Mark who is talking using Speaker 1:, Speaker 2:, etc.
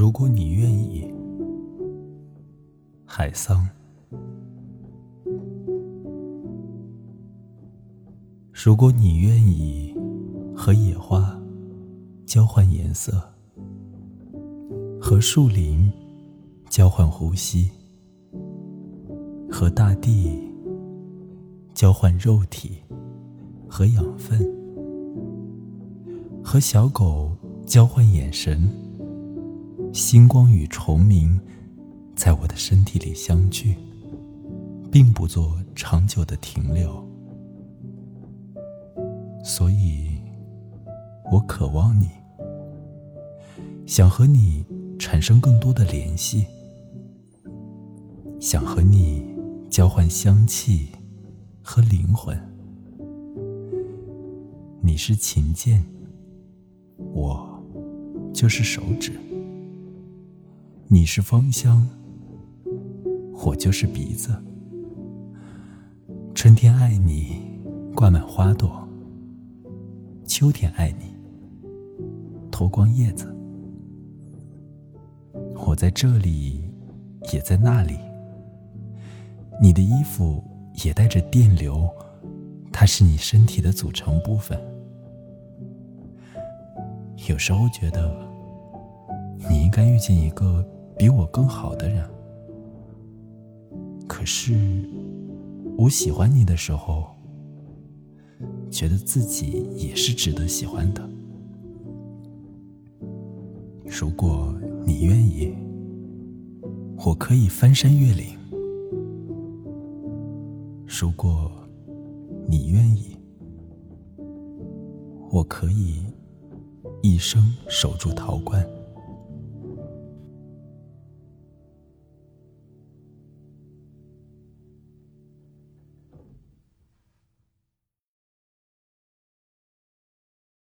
Speaker 1: 如果你愿意，海桑。如果你愿意和野花交换颜色，和树林交换呼吸，和大地交换肉体和养分，和小狗交换眼神。星光与虫鸣在我的身体里相聚，并不做长久的停留，所以我渴望你，想和你产生更多的联系，想和你交换香气和灵魂。你是琴键，我就是手指。你是芳香，我就是鼻子。春天爱你，挂满花朵；秋天爱你，脱光叶子。我在这里，也在那里。你的衣服也带着电流，它是你身体的组成部分。有时候觉得，你应该遇见一个。比我更好的人，可是我喜欢你的时候，觉得自己也是值得喜欢的。如果你愿意，我可以翻山越岭；如果你愿意，我可以一生守住陶罐。